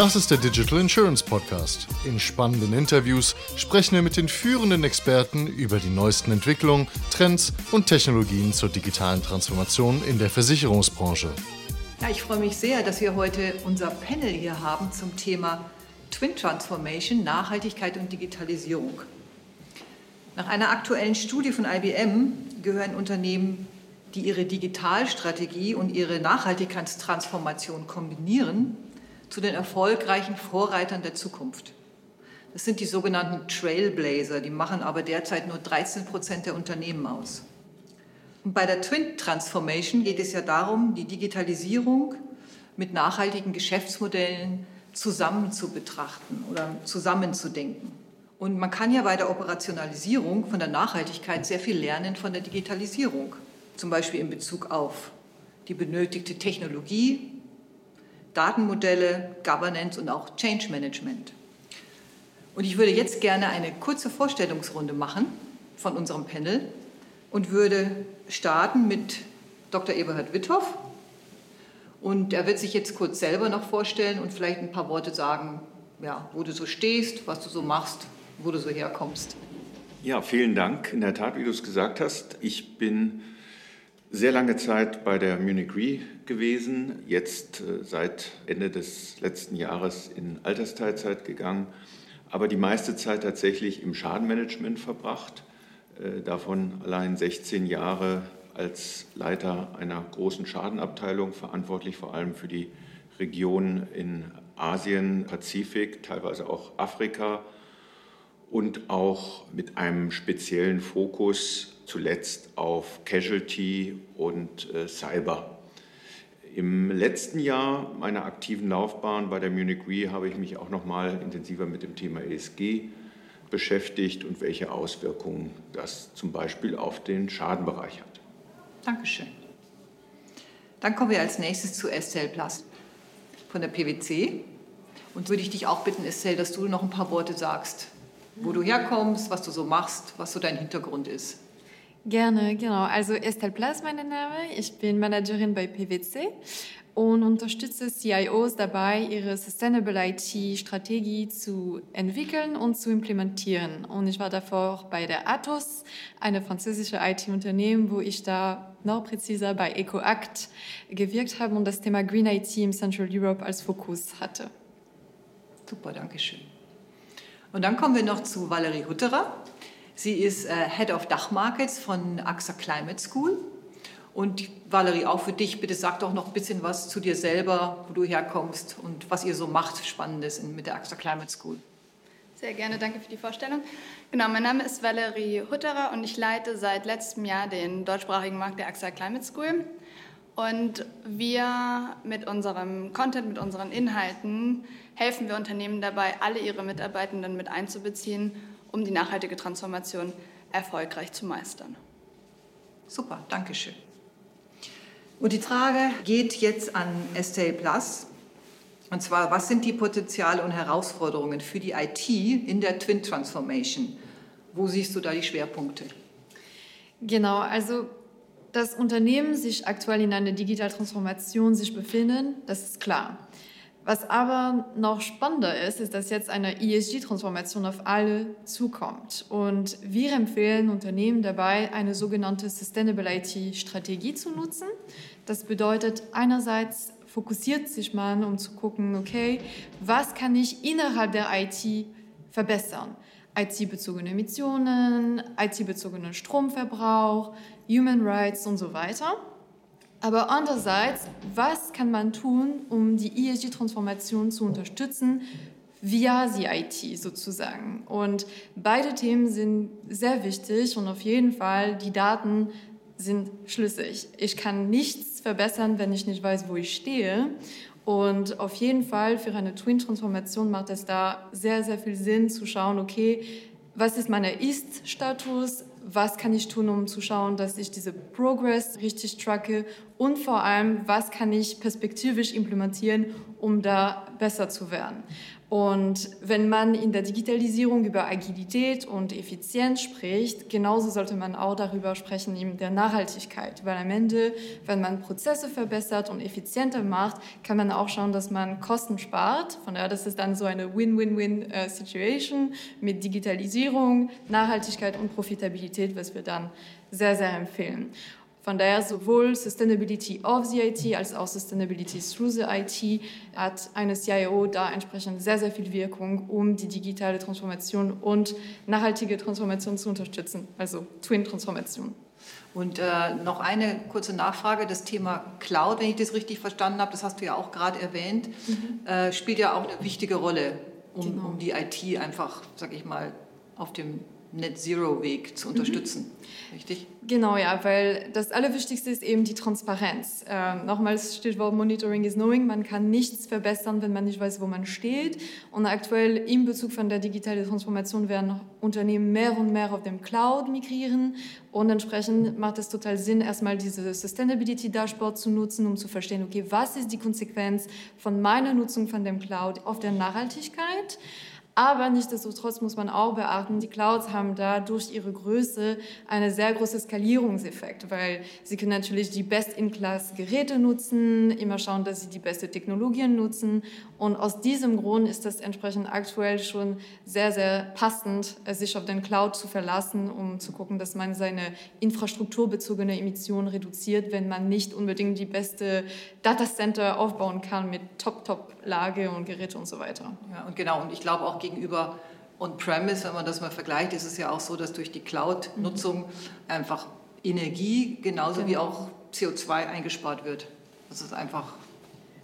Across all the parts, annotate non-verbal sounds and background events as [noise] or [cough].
Das ist der Digital Insurance Podcast. In spannenden Interviews sprechen wir mit den führenden Experten über die neuesten Entwicklungen, Trends und Technologien zur digitalen Transformation in der Versicherungsbranche. Ja, ich freue mich sehr, dass wir heute unser Panel hier haben zum Thema Twin Transformation, Nachhaltigkeit und Digitalisierung. Nach einer aktuellen Studie von IBM gehören Unternehmen, die ihre Digitalstrategie und ihre Nachhaltigkeitstransformation kombinieren, zu den erfolgreichen Vorreitern der Zukunft. Das sind die sogenannten Trailblazer, die machen aber derzeit nur 13 Prozent der Unternehmen aus. Und bei der Twin Transformation geht es ja darum, die Digitalisierung mit nachhaltigen Geschäftsmodellen zusammen zu betrachten oder zusammenzudenken. Und man kann ja bei der Operationalisierung von der Nachhaltigkeit sehr viel lernen von der Digitalisierung, zum Beispiel in Bezug auf die benötigte Technologie, Datenmodelle, Governance und auch Change Management. Und ich würde jetzt gerne eine kurze Vorstellungsrunde machen von unserem Panel und würde starten mit Dr. Eberhard Witthoff. Und er wird sich jetzt kurz selber noch vorstellen und vielleicht ein paar Worte sagen, ja, wo du so stehst, was du so machst, wo du so herkommst. Ja, vielen Dank. In der Tat, wie du es gesagt hast, ich bin sehr lange Zeit bei der Munich Re gewesen, jetzt äh, seit Ende des letzten Jahres in Altersteilzeit gegangen, aber die meiste Zeit tatsächlich im Schadenmanagement verbracht, äh, davon allein 16 Jahre als Leiter einer großen Schadenabteilung, verantwortlich vor allem für die Region in Asien, Pazifik, teilweise auch Afrika und auch mit einem speziellen Fokus zuletzt auf Casualty und äh, Cyber. Im letzten Jahr meiner aktiven Laufbahn bei der Munich Re habe ich mich auch noch mal intensiver mit dem Thema ESG beschäftigt und welche Auswirkungen das zum Beispiel auf den Schadenbereich hat. Dankeschön. Dann kommen wir als nächstes zu Estelle Plast von der PwC. Und würde ich dich auch bitten, Estelle, dass du noch ein paar Worte sagst, wo du herkommst, was du so machst, was so dein Hintergrund ist. Gerne, genau. Also Estelle Plas mein Name. Ich bin Managerin bei PwC und unterstütze CIOs dabei, ihre Sustainable IT-Strategie zu entwickeln und zu implementieren. Und ich war davor bei der Atos, eine französische IT-Unternehmen, wo ich da noch präziser bei EcoAct gewirkt habe und das Thema Green IT im Central Europe als Fokus hatte. Super, danke schön. Und dann kommen wir noch zu Valerie Hutterer. Sie ist äh, Head of Dachmarkets von AXA Climate School. Und Valerie, auch für dich, bitte sag doch noch ein bisschen was zu dir selber, wo du herkommst und was ihr so macht, Spannendes mit der AXA Climate School. Sehr gerne, danke für die Vorstellung. Genau, mein Name ist Valerie Hutterer und ich leite seit letztem Jahr den deutschsprachigen Markt der AXA Climate School. Und wir mit unserem Content, mit unseren Inhalten helfen wir Unternehmen dabei, alle ihre Mitarbeitenden mit einzubeziehen um die nachhaltige Transformation erfolgreich zu meistern. Super, danke schön. Und die Frage geht jetzt an Estelle Plus. Und zwar, was sind die Potenziale und Herausforderungen für die IT in der Twin Transformation? Wo siehst du da die Schwerpunkte? Genau, also dass Unternehmen sich aktuell in einer Digitaltransformation sich befinden, das ist klar. Was aber noch spannender ist, ist, dass jetzt eine ESG-Transformation auf alle zukommt. Und wir empfehlen Unternehmen dabei, eine sogenannte Sustainable IT-Strategie zu nutzen. Das bedeutet, einerseits fokussiert sich man, um zu gucken, okay, was kann ich innerhalb der IT verbessern? IT-bezogene Emissionen, IT-bezogenen Stromverbrauch, Human Rights und so weiter. Aber andererseits, was kann man tun, um die ESG-Transformation zu unterstützen, via die IT sozusagen? Und beide Themen sind sehr wichtig und auf jeden Fall die Daten sind schlüssig. Ich kann nichts verbessern, wenn ich nicht weiß, wo ich stehe. Und auf jeden Fall für eine Twin-Transformation macht es da sehr, sehr viel Sinn zu schauen, okay, was ist mein Ist-Status, was kann ich tun, um zu schauen, dass ich diese Progress richtig tracke und vor allem, was kann ich perspektivisch implementieren, um da besser zu werden. Und wenn man in der Digitalisierung über Agilität und Effizienz spricht, genauso sollte man auch darüber sprechen in der Nachhaltigkeit, weil am Ende, wenn man Prozesse verbessert und effizienter macht, kann man auch schauen, dass man Kosten spart. Von daher, das ist dann so eine Win-Win-Win-Situation mit Digitalisierung, Nachhaltigkeit und Profitabilität, was wir dann sehr, sehr empfehlen. Von daher sowohl Sustainability of the IT als auch Sustainability through the IT hat eine CIO da entsprechend sehr, sehr viel Wirkung, um die digitale Transformation und nachhaltige Transformation zu unterstützen, also Twin-Transformation. Und äh, noch eine kurze Nachfrage, das Thema Cloud, wenn ich das richtig verstanden habe, das hast du ja auch gerade erwähnt, mhm. äh, spielt ja auch eine wichtige Rolle, um, genau. um die IT einfach, sag ich mal, auf dem Net-Zero-Weg zu mhm. unterstützen. Mhm. Richtig? Genau, ja, weil das Allerwichtigste ist eben die Transparenz. Ähm, nochmals Stichwort Monitoring is Knowing. Man kann nichts verbessern, wenn man nicht weiß, wo man steht. Und aktuell im Bezug von der digitalen Transformation werden Unternehmen mehr und mehr auf dem Cloud migrieren. Und entsprechend macht es total Sinn, erstmal diese Sustainability Dashboard zu nutzen, um zu verstehen, okay, was ist die Konsequenz von meiner Nutzung von dem Cloud auf der Nachhaltigkeit? Aber nichtsdestotrotz muss man auch beachten, die Clouds haben da durch ihre Größe einen sehr großen Skalierungseffekt, weil sie können natürlich die Best-in-Class-Geräte nutzen, immer schauen, dass sie die beste Technologien nutzen. Und aus diesem Grund ist das entsprechend aktuell schon sehr, sehr passend, sich auf den Cloud zu verlassen, um zu gucken, dass man seine infrastrukturbezogene Emissionen reduziert, wenn man nicht unbedingt die beste Datacenter aufbauen kann mit Top-Top-Lage und Geräte und so weiter. Ja, und genau. Und ich glaube auch gegenüber On-Premise, wenn man das mal vergleicht, ist es ja auch so, dass durch die Cloud-Nutzung einfach Energie genauso genau. wie auch CO2 eingespart wird. Dass es einfach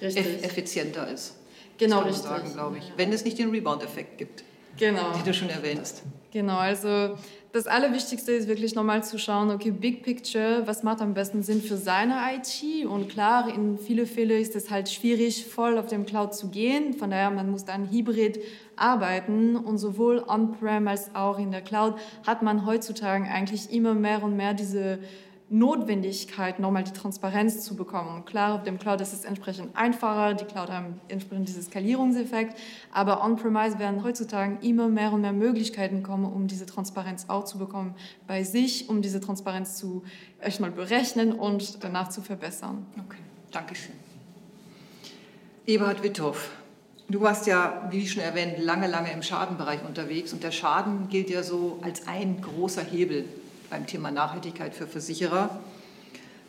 eff effizienter ist. Genau, richtig. Sagen, glaube ich. Wenn es nicht den Rebound-Effekt gibt, genau. den du schon erwähnt hast. Genau, also das Allerwichtigste ist wirklich nochmal zu schauen, okay, Big Picture, was macht am besten Sinn für seine IT? Und klar, in vielen Fällen ist es halt schwierig, voll auf dem Cloud zu gehen. Von daher, man muss dann hybrid arbeiten. Und sowohl on-prem als auch in der Cloud hat man heutzutage eigentlich immer mehr und mehr diese Notwendigkeit, nochmal die Transparenz zu bekommen. Und klar, auf dem Cloud ist es entsprechend einfacher, die Cloud haben entsprechend diesen Skalierungseffekt, aber on-premise werden heutzutage immer mehr und mehr Möglichkeiten kommen, um diese Transparenz auch zu bekommen bei sich, um diese Transparenz zu erstmal berechnen und danach zu verbessern. Okay, danke schön. Eberhard Witthoff, du warst ja, wie schon erwähnt, lange, lange im Schadenbereich unterwegs und der Schaden gilt ja so als ein großer Hebel beim Thema Nachhaltigkeit für Versicherer.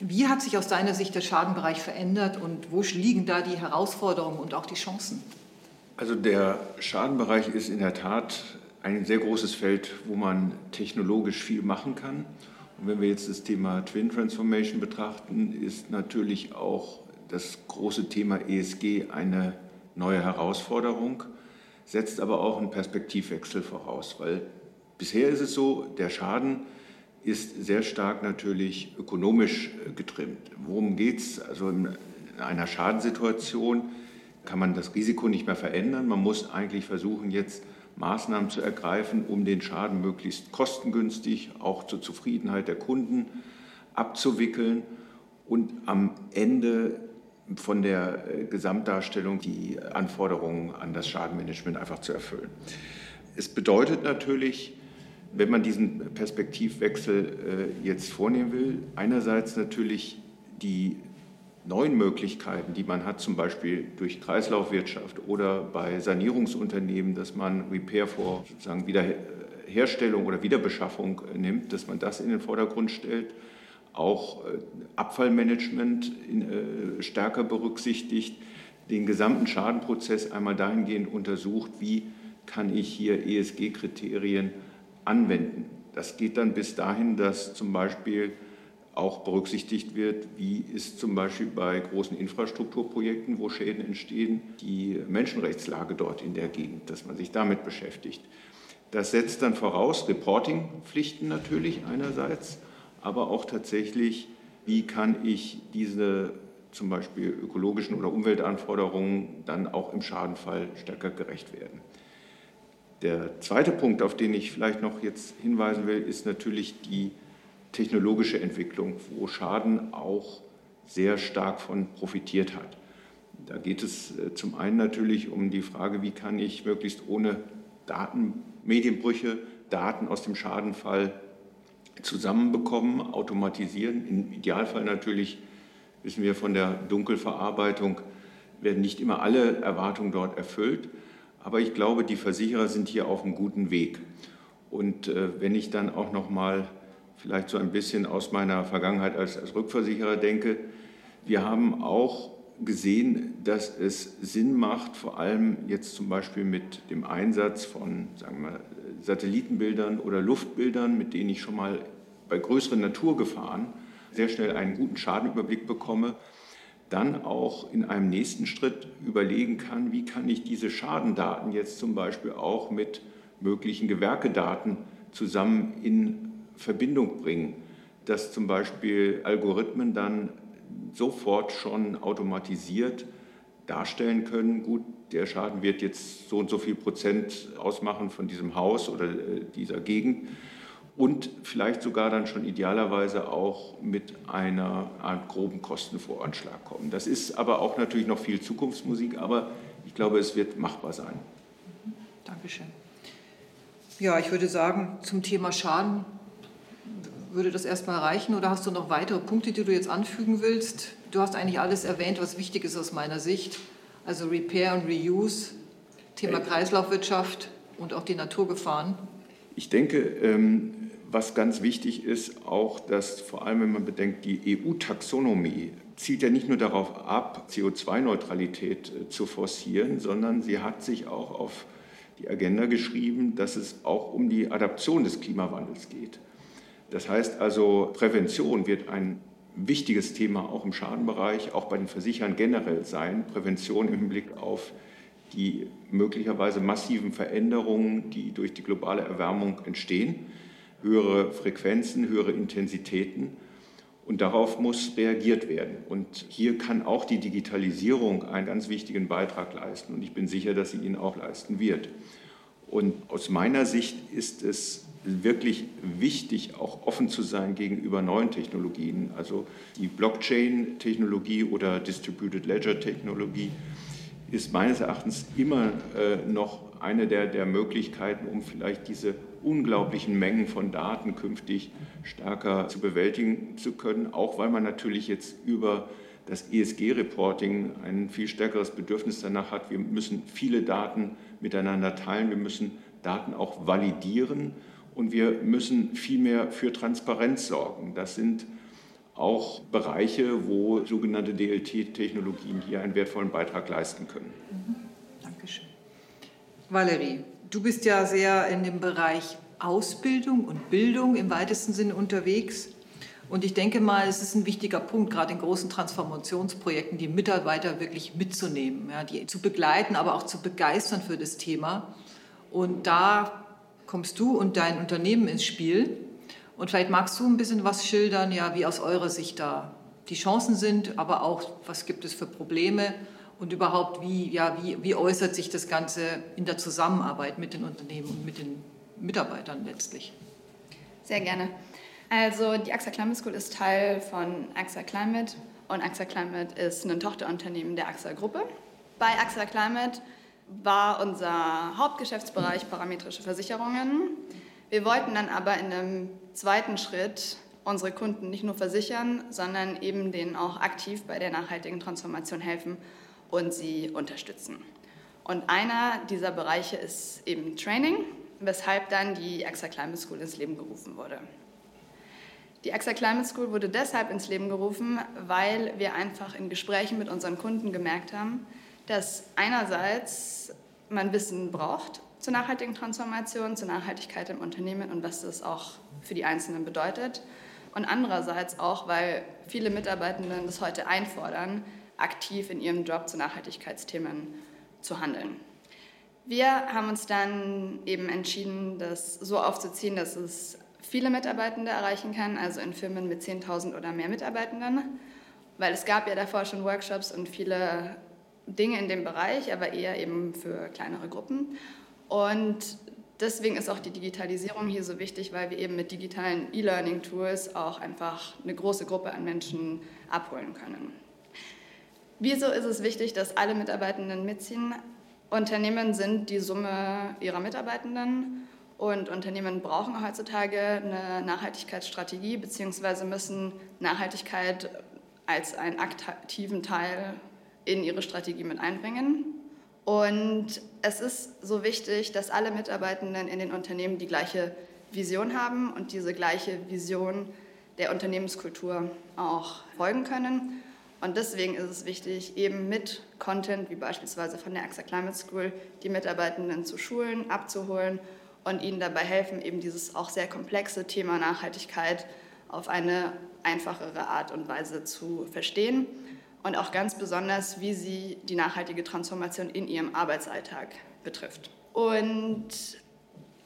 Wie hat sich aus deiner Sicht der Schadenbereich verändert und wo liegen da die Herausforderungen und auch die Chancen? Also der Schadenbereich ist in der Tat ein sehr großes Feld, wo man technologisch viel machen kann. Und wenn wir jetzt das Thema Twin Transformation betrachten, ist natürlich auch das große Thema ESG eine neue Herausforderung, setzt aber auch einen Perspektivwechsel voraus, weil bisher ist es so, der Schaden ist sehr stark natürlich ökonomisch äh, getrimmt. Worum geht es? Also in einer Schadensituation kann man das Risiko nicht mehr verändern. Man muss eigentlich versuchen, jetzt Maßnahmen zu ergreifen, um den Schaden möglichst kostengünstig, auch zur Zufriedenheit der Kunden abzuwickeln und am Ende von der äh, Gesamtdarstellung die Anforderungen an das Schadenmanagement einfach zu erfüllen. Es bedeutet natürlich, wenn man diesen Perspektivwechsel äh, jetzt vornehmen will, einerseits natürlich die neuen Möglichkeiten, die man hat, zum Beispiel durch Kreislaufwirtschaft oder bei Sanierungsunternehmen, dass man Repair vor sozusagen Wiederherstellung oder Wiederbeschaffung äh, nimmt, dass man das in den Vordergrund stellt, auch äh, Abfallmanagement stärker berücksichtigt, den gesamten Schadenprozess einmal dahingehend untersucht, wie kann ich hier ESG-Kriterien anwenden. Das geht dann bis dahin, dass zum Beispiel auch berücksichtigt wird, wie ist zum Beispiel bei großen Infrastrukturprojekten, wo Schäden entstehen, die Menschenrechtslage dort in der Gegend, dass man sich damit beschäftigt. Das setzt dann voraus Reportingpflichten natürlich einerseits, aber auch tatsächlich, wie kann ich diese zum Beispiel ökologischen oder Umweltanforderungen dann auch im Schadenfall stärker gerecht werden. Der zweite Punkt, auf den ich vielleicht noch jetzt hinweisen will, ist natürlich die technologische Entwicklung, wo Schaden auch sehr stark von profitiert hat. Da geht es äh, zum einen natürlich um die Frage, wie kann ich möglichst ohne Daten, Medienbrüche, Daten aus dem Schadenfall zusammenbekommen, automatisieren. Im Idealfall natürlich, wissen wir von der Dunkelverarbeitung, werden nicht immer alle Erwartungen dort erfüllt. Aber ich glaube, die Versicherer sind hier auf einem guten Weg. Und äh, wenn ich dann auch noch mal vielleicht so ein bisschen aus meiner Vergangenheit als, als Rückversicherer denke, wir haben auch gesehen, dass es Sinn macht, vor allem jetzt zum Beispiel mit dem Einsatz von sagen wir, Satellitenbildern oder Luftbildern, mit denen ich schon mal bei größeren Naturgefahren sehr schnell einen guten Schadenüberblick bekomme, dann auch in einem nächsten Schritt überlegen kann, wie kann ich diese Schadendaten jetzt zum Beispiel auch mit möglichen Gewerkedaten zusammen in Verbindung bringen, dass zum Beispiel Algorithmen dann sofort schon automatisiert darstellen können, gut, der Schaden wird jetzt so und so viel Prozent ausmachen von diesem Haus oder äh, dieser Gegend und vielleicht sogar dann schon idealerweise auch mit einer Art groben Kostenvoranschlag kommen. Das ist aber auch natürlich noch viel Zukunftsmusik, aber ich glaube, es wird machbar sein. Dankeschön. Ja, ich würde sagen, zum Thema Schaden würde das erstmal reichen oder hast du noch weitere Punkte, die du jetzt anfügen willst? Du hast eigentlich alles erwähnt, was wichtig ist aus meiner Sicht. Also Repair und Reuse, Thema Kreislaufwirtschaft und auch die Naturgefahren. Ich denke, ähm, was ganz wichtig ist, auch, dass vor allem, wenn man bedenkt, die EU-Taxonomie zielt ja nicht nur darauf ab, CO2-Neutralität äh, zu forcieren, sondern sie hat sich auch auf die Agenda geschrieben, dass es auch um die Adaption des Klimawandels geht. Das heißt also, Prävention wird ein wichtiges Thema auch im Schadenbereich, auch bei den Versichern generell sein. Prävention im Hinblick auf die möglicherweise massiven Veränderungen, die durch die globale Erwärmung entstehen höhere Frequenzen, höhere Intensitäten. Und darauf muss reagiert werden. Und hier kann auch die Digitalisierung einen ganz wichtigen Beitrag leisten. Und ich bin sicher, dass sie ihn auch leisten wird. Und aus meiner Sicht ist es wirklich wichtig, auch offen zu sein gegenüber neuen Technologien. Also die Blockchain-Technologie oder Distributed Ledger-Technologie ist meines Erachtens immer äh, noch eine der, der Möglichkeiten, um vielleicht diese unglaublichen Mengen von Daten künftig stärker zu bewältigen zu können, auch weil man natürlich jetzt über das ESG-Reporting ein viel stärkeres Bedürfnis danach hat. Wir müssen viele Daten miteinander teilen, wir müssen Daten auch validieren und wir müssen viel mehr für Transparenz sorgen. Das sind auch Bereiche, wo sogenannte DLT-Technologien hier einen wertvollen Beitrag leisten können. Mhm. Dankeschön. Valerie, Du bist ja sehr in dem Bereich Ausbildung und Bildung im weitesten Sinne unterwegs. Und ich denke mal, es ist ein wichtiger Punkt, gerade in großen Transformationsprojekten, die Mitarbeiter wirklich mitzunehmen, ja, die zu begleiten, aber auch zu begeistern für das Thema. Und da kommst du und dein Unternehmen ins Spiel. Und vielleicht magst du ein bisschen was schildern, ja, wie aus eurer Sicht da die Chancen sind, aber auch, was gibt es für Probleme und überhaupt, wie, ja, wie, wie äußert sich das Ganze in der Zusammenarbeit mit den Unternehmen und mit den Mitarbeitern letztlich? Sehr gerne. Also die AXA Climate School ist Teil von AXA Climate und AXA Climate ist ein Tochterunternehmen der AXA Gruppe. Bei AXA Climate war unser Hauptgeschäftsbereich parametrische Versicherungen. Wir wollten dann aber in einem zweiten Schritt unsere Kunden nicht nur versichern, sondern eben denen auch aktiv bei der nachhaltigen Transformation helfen und sie unterstützen. Und einer dieser Bereiche ist eben Training, weshalb dann die AXA Climate School ins Leben gerufen wurde. Die AXA Climate School wurde deshalb ins Leben gerufen, weil wir einfach in Gesprächen mit unseren Kunden gemerkt haben, dass einerseits man Wissen braucht zur nachhaltigen Transformation, zur Nachhaltigkeit im Unternehmen und was das auch für die Einzelnen bedeutet. Und andererseits auch, weil viele Mitarbeitenden das heute einfordern, aktiv in ihrem Job zu Nachhaltigkeitsthemen zu handeln. Wir haben uns dann eben entschieden, das so aufzuziehen, dass es viele Mitarbeitende erreichen kann, also in Firmen mit 10.000 oder mehr Mitarbeitenden, weil es gab ja davor schon Workshops und viele Dinge in dem Bereich, aber eher eben für kleinere Gruppen. Und deswegen ist auch die Digitalisierung hier so wichtig, weil wir eben mit digitalen E-Learning-Tools auch einfach eine große Gruppe an Menschen abholen können. Wieso ist es wichtig, dass alle Mitarbeitenden mitziehen? Unternehmen sind die Summe ihrer Mitarbeitenden und Unternehmen brauchen heutzutage eine Nachhaltigkeitsstrategie bzw. müssen Nachhaltigkeit als einen aktiven Teil in ihre Strategie mit einbringen. Und es ist so wichtig, dass alle Mitarbeitenden in den Unternehmen die gleiche Vision haben und diese gleiche Vision der Unternehmenskultur auch folgen können. Und deswegen ist es wichtig, eben mit Content, wie beispielsweise von der AXA Climate School, die Mitarbeitenden zu schulen, abzuholen und ihnen dabei helfen, eben dieses auch sehr komplexe Thema Nachhaltigkeit auf eine einfachere Art und Weise zu verstehen und auch ganz besonders, wie sie die nachhaltige Transformation in ihrem Arbeitsalltag betrifft. Und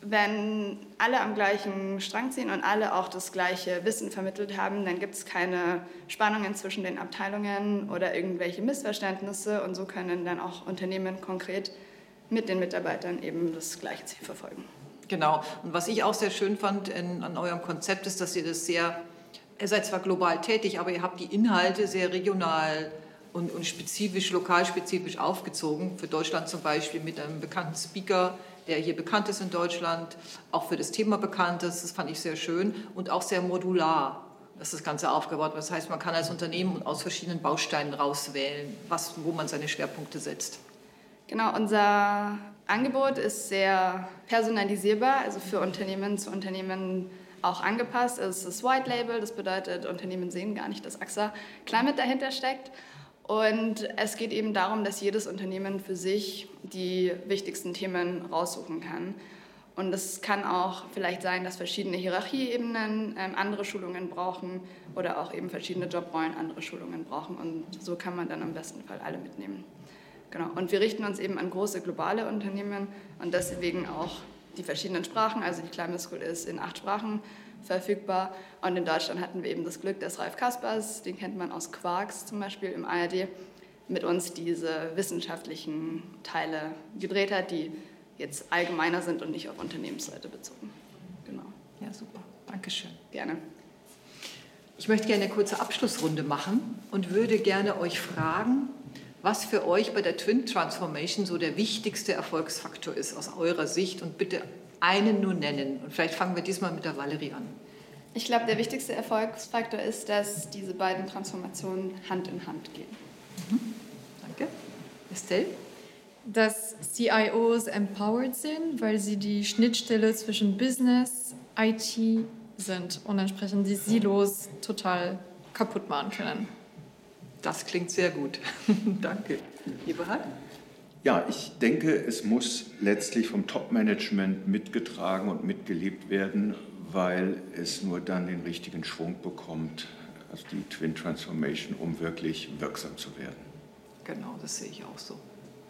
wenn alle am gleichen Strang ziehen und alle auch das gleiche Wissen vermittelt haben, dann gibt es keine Spannungen zwischen den Abteilungen oder irgendwelche Missverständnisse und so können dann auch Unternehmen konkret mit den Mitarbeitern eben das gleiche Ziel verfolgen. Genau. Und was ich auch sehr schön fand in, an eurem Konzept ist, dass ihr das sehr, ihr seid zwar global tätig, aber ihr habt die Inhalte sehr regional und, und spezifisch, lokalspezifisch aufgezogen. Für Deutschland zum Beispiel mit einem bekannten Speaker, der hier bekannt ist in Deutschland, auch für das Thema bekannt ist. Das fand ich sehr schön und auch sehr modular ist das Ganze aufgebaut. Das heißt, man kann als Unternehmen aus verschiedenen Bausteinen rauswählen, was, wo man seine Schwerpunkte setzt. Genau, unser Angebot ist sehr personalisierbar, also für Unternehmen zu Unternehmen auch angepasst. Es ist White Label, das bedeutet, Unternehmen sehen gar nicht, dass AXA Climate dahinter steckt. Und es geht eben darum, dass jedes Unternehmen für sich die wichtigsten Themen raussuchen kann. Und es kann auch vielleicht sein, dass verschiedene Hierarchieebenen ähm, andere Schulungen brauchen oder auch eben verschiedene Jobrollen andere Schulungen brauchen. Und so kann man dann am besten Fall alle mitnehmen. Genau. Und wir richten uns eben an große globale Unternehmen und deswegen auch die verschiedenen Sprachen. Also die Climate School ist in acht Sprachen verfügbar. Und in Deutschland hatten wir eben das Glück, dass Ralf Kaspers, den kennt man aus Quarks zum Beispiel im ARD, mit uns diese wissenschaftlichen Teile gedreht hat, die jetzt allgemeiner sind und nicht auf Unternehmensseite bezogen. Genau. Ja, super. Dankeschön. Gerne. Ich möchte gerne eine kurze Abschlussrunde machen und würde gerne euch fragen, was für euch bei der Twin Transformation so der wichtigste Erfolgsfaktor ist aus eurer Sicht und bitte einen nur nennen. Und vielleicht fangen wir diesmal mit der Valerie an. Ich glaube, der wichtigste Erfolgsfaktor ist, dass diese beiden Transformationen Hand in Hand gehen. Mhm. Danke. Estelle? Dass CIOs empowered sind, weil sie die Schnittstelle zwischen Business, IT sind und entsprechend die Silos total kaputt machen können. Das klingt sehr gut. [laughs] Danke. Eberhard? Ja, ich denke, es muss letztlich vom Top-Management mitgetragen und mitgelebt werden, weil es nur dann den richtigen Schwung bekommt, also die Twin Transformation, um wirklich wirksam zu werden. Genau, das sehe ich auch so.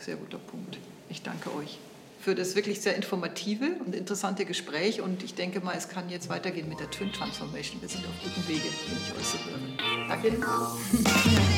Sehr guter Punkt. Ich danke euch für das wirklich sehr informative und interessante Gespräch und ich denke mal, es kann jetzt weitergehen mit der Twin Transformation. Wir sind auf gutem Wege, wenn ich euch so höre. Danke. [laughs]